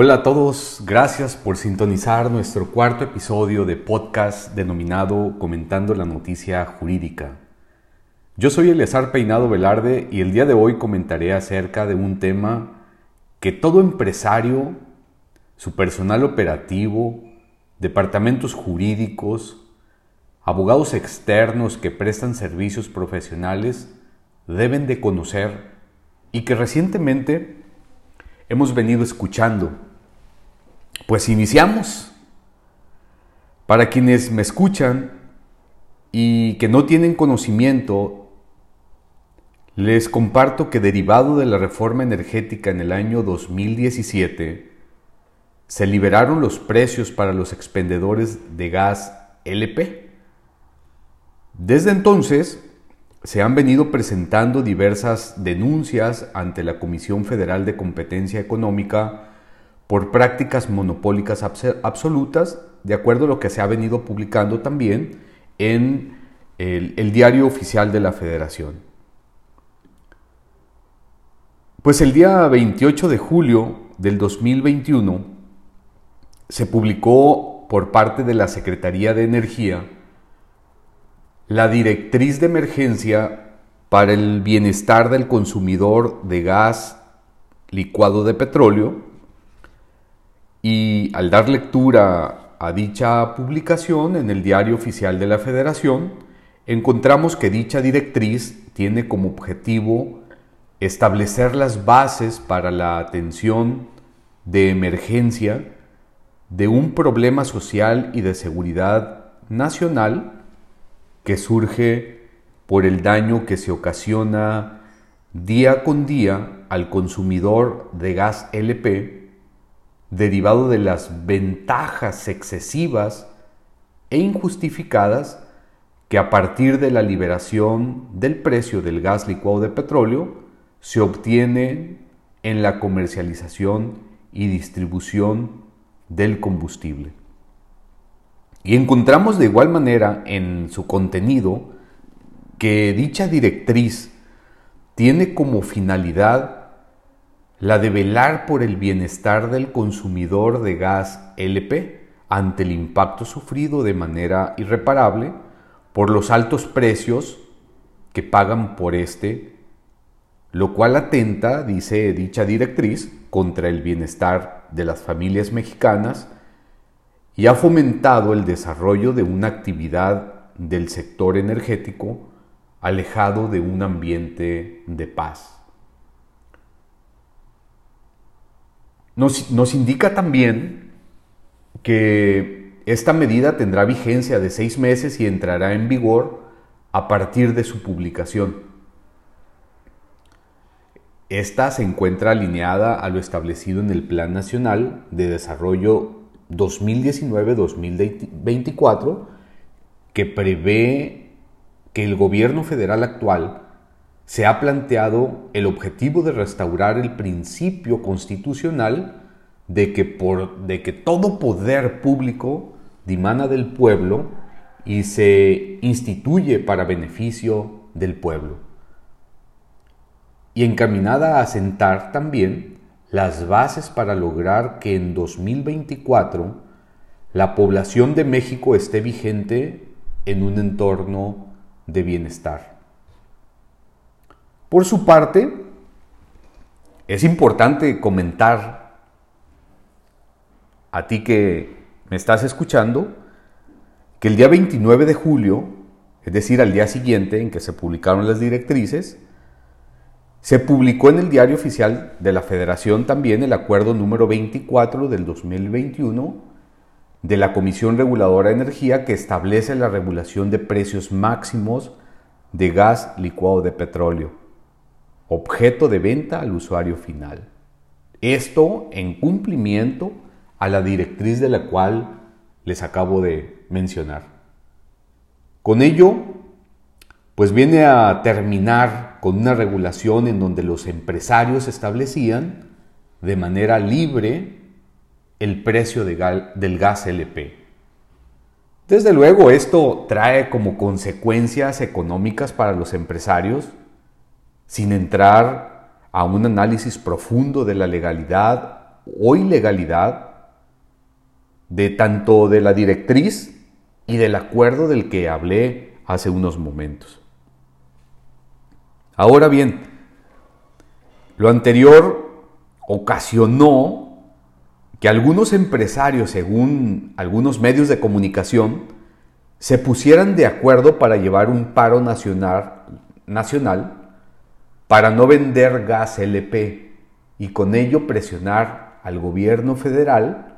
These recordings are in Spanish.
Hola a todos, gracias por sintonizar nuestro cuarto episodio de podcast denominado Comentando la Noticia Jurídica. Yo soy Eleazar Peinado Velarde y el día de hoy comentaré acerca de un tema que todo empresario, su personal operativo, departamentos jurídicos, abogados externos que prestan servicios profesionales deben de conocer y que recientemente hemos venido escuchando pues iniciamos. Para quienes me escuchan y que no tienen conocimiento, les comparto que derivado de la reforma energética en el año 2017, se liberaron los precios para los expendedores de gas LP. Desde entonces, se han venido presentando diversas denuncias ante la Comisión Federal de Competencia Económica por prácticas monopólicas absolutas, de acuerdo a lo que se ha venido publicando también en el, diario oficial de la Federación. Pues el día 28 de julio del 2021 se publicó por parte de la Secretaría de Energía la directriz de emergencia para el bienestar del consumidor de gas licuado de petróleo, y al dar lectura a dicha publicación en el Diario Oficial de la Federación, encontramos que dicha directriz tiene como objetivo establecer las bases para la atención de emergencia de un problema social y de seguridad nacional que surge por el daño que se ocasiona día con día al consumidor de gas LP derivado de las ventajas excesivas e injustificadas que a partir de la liberación del precio del gas licuado de petróleo se obtiene en la comercialización y distribución del combustible. Y encontramos de igual manera en su contenido que dicha directriz tiene como finalidad la de velar por el bienestar del consumidor de gas LP ante el impacto sufrido de manera irreparable por los altos precios que pagan por este, lo cual atenta, dice dicha directriz, contra el bienestar de las familias mexicanas y ha fomentado el desarrollo de una actividad del sector energético alejado de un ambiente de paz. Nos, indica también que esta medida tendrá vigencia de seis meses y entrará en vigor a partir de su publicación. Esta se encuentra alineada a lo establecido en el Plan Nacional de Desarrollo 2019-2024, que prevé que el gobierno federal actual se ha planteado el objetivo de restaurar el principio constitucional de que, por, de que todo poder público dimana del pueblo y se instituye para beneficio del pueblo. Y encaminada a sentar también las bases para lograr que en 2024 la población de México esté vigente en un entorno de bienestar. Por su parte, es importante comentar a ti que me estás escuchando que el día 29 de julio, es decir, al día siguiente en que se publicaron las directrices, se publicó en el diario oficial de la Federación también el acuerdo número 24 del 2021 de la Comisión Reguladora de Energía que establece la regulación de precios máximos de gas licuado de petróleo objeto de venta al usuario final. Esto en cumplimiento a la directriz de la cual les acabo de mencionar. Con ello, pues viene a terminar con una regulación en donde los empresarios establecían de manera libre el precio del gas LP. Desde luego esto trae como consecuencias económicas para los empresarios sin entrar a un análisis profundo de la legalidad o ilegalidad de tanto de la directriz y del acuerdo del que hablé hace unos momentos. Ahora bien, lo anterior ocasionó que algunos empresarios, según algunos medios de comunicación, se pusieran de acuerdo para llevar un paro nacional, para no vender gas LP y con ello presionar al gobierno federal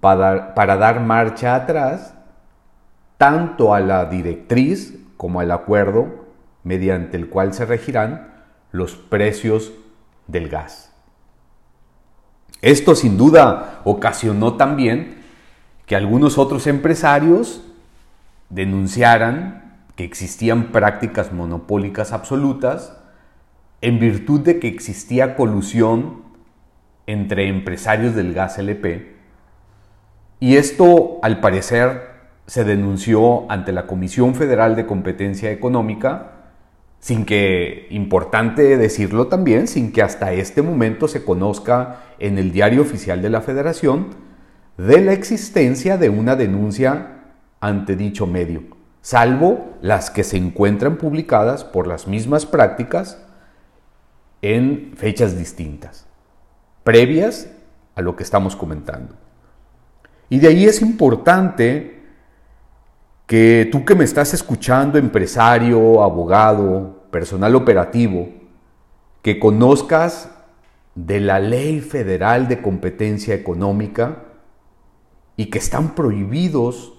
para, dar marcha atrás tanto a la directriz como al acuerdo mediante el cual se regirán los precios del gas. Esto sin duda ocasionó también que algunos otros empresarios denunciaran que existían prácticas monopólicas absolutas en virtud de que existía colusión entre empresarios del gas LP. Y esto, al parecer, se denunció ante la Comisión Federal de Competencia Económica sin que, importante decirlo también, sin que hasta este momento se conozca en el diario oficial de la Federación de la existencia de una denuncia ante dicho medio, salvo las que se encuentran publicadas por las mismas prácticas en fechas distintas, previas a lo que estamos comentando. Y de ahí es importante que tú que me estás escuchando, empresario, abogado, personal operativo, que conozcas de la ley federal de competencia económica y que están prohibidos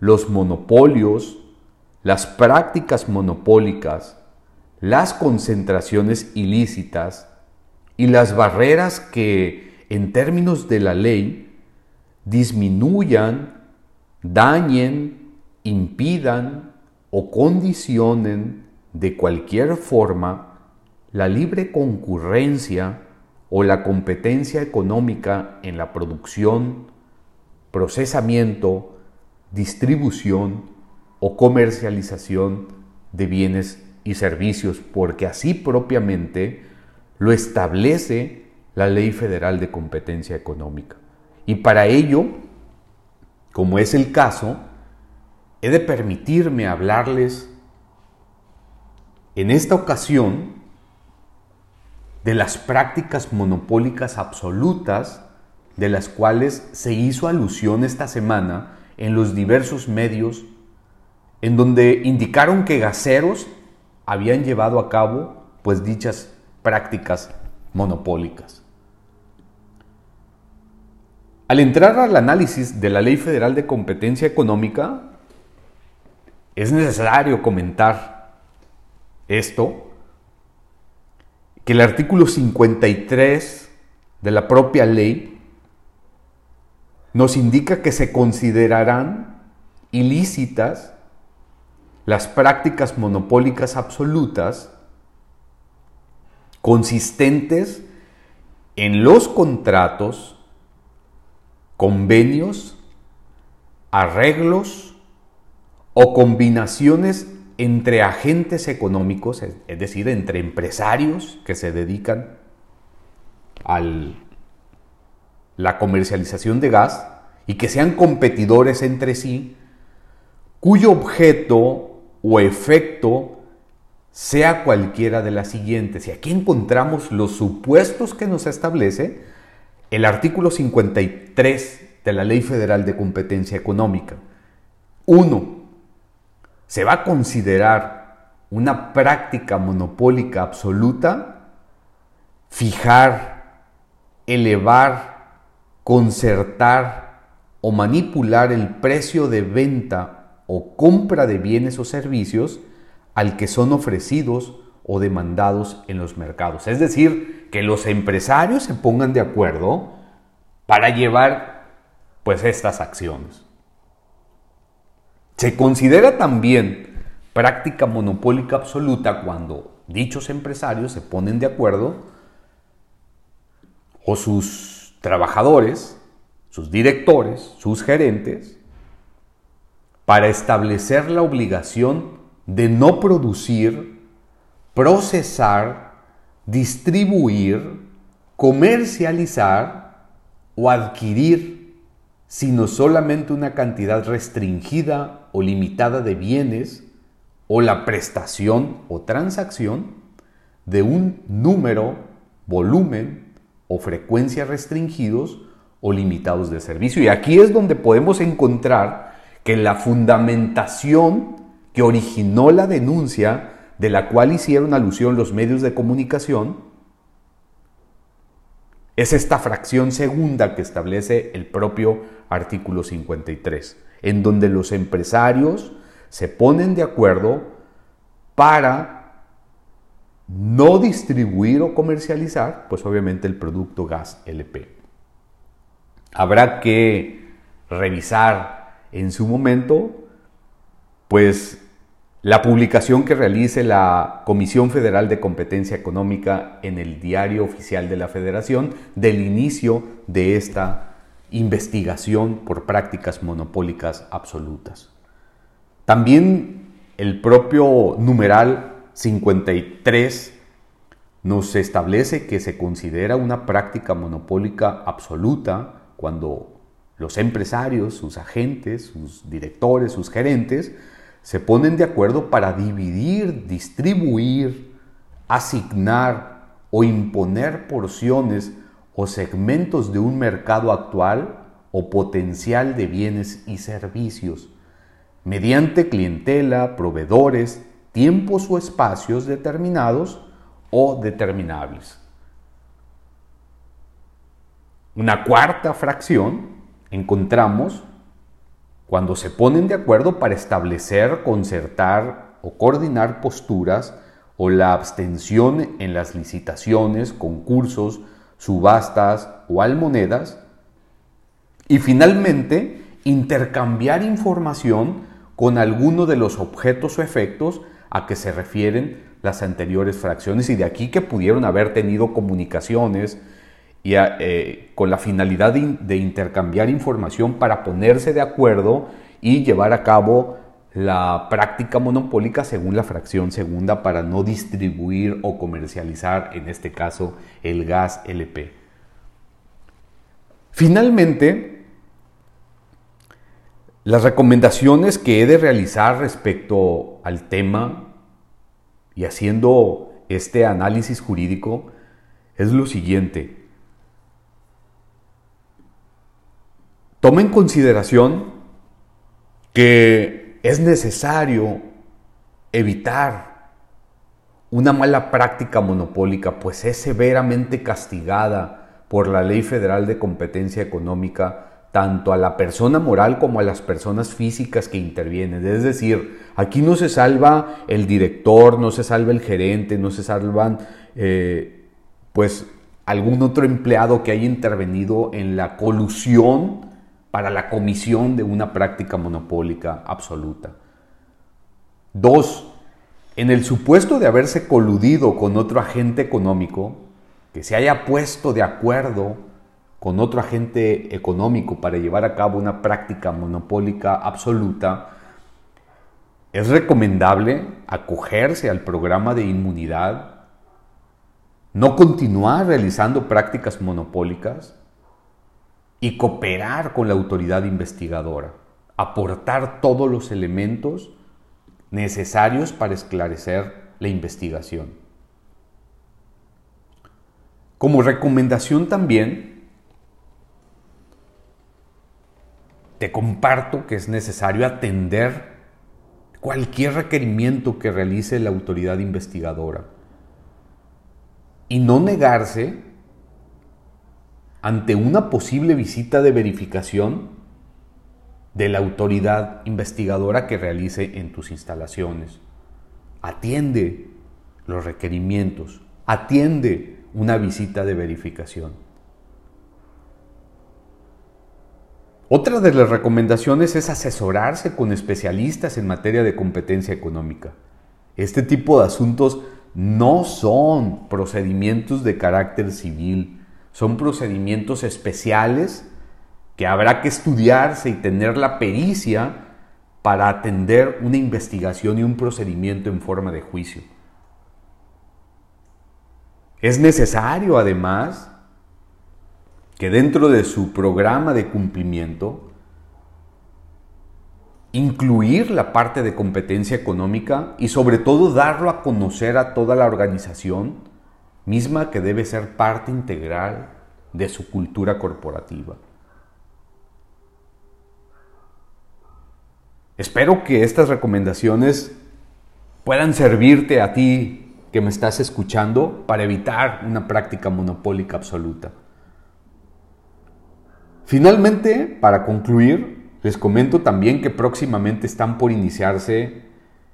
los monopolios, las prácticas monopólicas, las concentraciones ilícitas y las barreras que en términos de la ley disminuyan, dañen, impidan o condicionen de cualquier forma la libre concurrencia o la competencia económica en la producción, procesamiento, distribución o comercialización de bienes y servicios, porque así propiamente lo establece la Ley Federal de Competencia Económica. Y para ello, como es el caso, he de permitirme hablarles en esta ocasión de las prácticas monopólicas absolutas de las cuales se hizo alusión esta semana en los diversos medios en donde indicaron que gaseros habían llevado a cabo pues dichas prácticas monopólicas. Al entrar al análisis de la Ley Federal de Competencia Económica, es necesario comentar esto, que el artículo 53 de la propia ley nos indica que se considerarán ilícitas las prácticas monopólicas absolutas consistentes en los contratos, convenios, arreglos, o combinaciones entre agentes económicos, es decir, entre empresarios que se dedican a la comercialización de gas y que sean competidores entre sí, cuyo objeto o efecto sea cualquiera de las siguientes. Y aquí encontramos los supuestos que nos establece el artículo 53 de la Ley Federal de Competencia Económica. Uno, se va a considerar una práctica monopólica absoluta fijar, elevar, concertar o manipular el precio de venta o compra de bienes o servicios al que son ofrecidos o demandados en los mercados. Es decir, que los empresarios se pongan de acuerdo para llevar pues estas acciones. Se considera también práctica monopólica absoluta cuando dichos empresarios se ponen de acuerdo o sus trabajadores, sus directores, sus gerentes, para establecer la obligación de no producir, procesar, distribuir, comercializar o adquirir sino solamente una cantidad restringida o limitada de bienes o la prestación o transacción de un número, volumen o frecuencia restringidos o limitados de servicio. Y aquí es donde podemos encontrar que la fundamentación que originó la denuncia de la cual hicieron alusión los medios de comunicación es esta fracción segunda que establece el propio artículo 53, en donde los empresarios se ponen de acuerdo para no distribuir o comercializar, pues obviamente el producto gas LP. Habrá que revisar en su momento, pues la publicación que realice la Comisión Federal de Competencia Económica en el Diario Oficial de la Federación del inicio de esta investigación por prácticas monopólicas absolutas. También el propio numeral 53 nos establece que se considera una práctica monopólica absoluta cuando los empresarios, sus agentes, sus directores, sus gerentes, se ponen de acuerdo para dividir, distribuir, asignar o imponer porciones o segmentos de un mercado actual o potencial de bienes y servicios, mediante clientela, proveedores, tiempos o espacios determinados o determinables. Una cuarta fracción encontramos cuando se ponen de acuerdo para establecer, concertar o coordinar posturas o la abstención en las licitaciones, concursos, subastas o almonedas. Y finalmente, intercambiar información con alguno de los objetos o efectos a que se refieren las anteriores fracciones y de aquí que pudieron haber tenido comunicaciones, y eh, con la finalidad de, intercambiar información para ponerse de acuerdo y llevar a cabo la práctica monopólica según la fracción segunda para no distribuir o comercializar, en este caso, el gas LP. Finalmente, las recomendaciones que he de realizar respecto al tema y haciendo este análisis jurídico es lo siguiente. Toma en consideración que es necesario evitar una mala práctica monopólica, pues es severamente castigada por la Ley Federal de Competencia Económica tanto a la persona moral como a las personas físicas que intervienen. Es decir, aquí no se salva el director, no se salva el gerente, no se salvan eh, pues algún otro empleado que haya intervenido en la colusión para la comisión de una práctica monopólica absoluta. Dos, en el supuesto de haberse coludido con otro agente económico, que se haya puesto de acuerdo con otro agente económico para llevar a cabo una práctica monopólica absoluta, es recomendable acogerse al programa de inmunidad, no continuar realizando prácticas monopólicas, y cooperar con la autoridad investigadora, aportar todos los elementos necesarios para esclarecer la investigación. Como recomendación también, te comparto que es necesario atender cualquier requerimiento que realice la autoridad investigadora y no negarse ante una posible visita de verificación de la autoridad investigadora que realice en tus instalaciones. Atiende los requerimientos, atiende una visita de verificación. Otra de las recomendaciones es asesorarse con especialistas en materia de competencia económica. Este tipo de asuntos no son procedimientos de carácter civil, son procedimientos especiales que habrá que estudiarse y tener la pericia para atender una investigación y un procedimiento en forma de juicio. Es necesario, además, que dentro de su programa de cumplimiento incluir la parte de competencia económica y sobre todo darlo a conocer a toda la organización misma que debe ser parte integral de su cultura corporativa. Espero que estas recomendaciones puedan servirte a ti que me estás escuchando para evitar una práctica monopólica absoluta. Finalmente, para concluir, les comento también que próximamente están por iniciarse,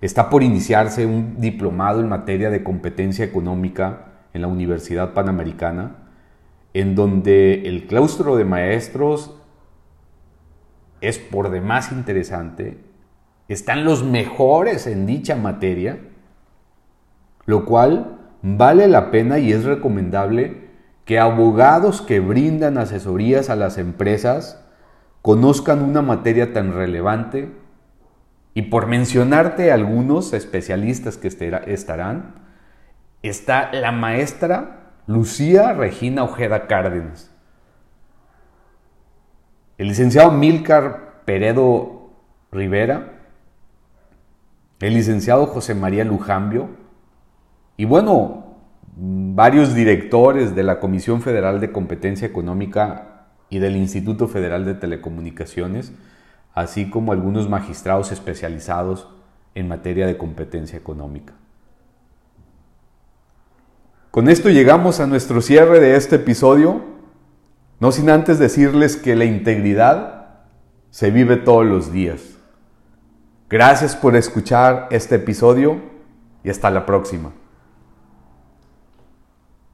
está por iniciarse un diplomado en materia de competencia económica en la Universidad Panamericana, en donde el claustro de maestros es por demás interesante, están los mejores en dicha materia, lo cual vale la pena y es recomendable que abogados que brindan asesorías a las empresas conozcan una materia tan relevante. Y por mencionarte algunos especialistas que estarán, está la maestra Lucía Regina Ojeda Cárdenas, el licenciado Milcar Peredo Rivera, el licenciado José María Lujambio. Y bueno, varios directores de la Comisión Federal de Competencia Económica y del Instituto Federal de Telecomunicaciones, así como algunos magistrados especializados en materia de competencia económica. Con esto llegamos a nuestro cierre de este episodio, no sin antes decirles que la integridad se vive todos los días. Gracias por escuchar este episodio y hasta la próxima.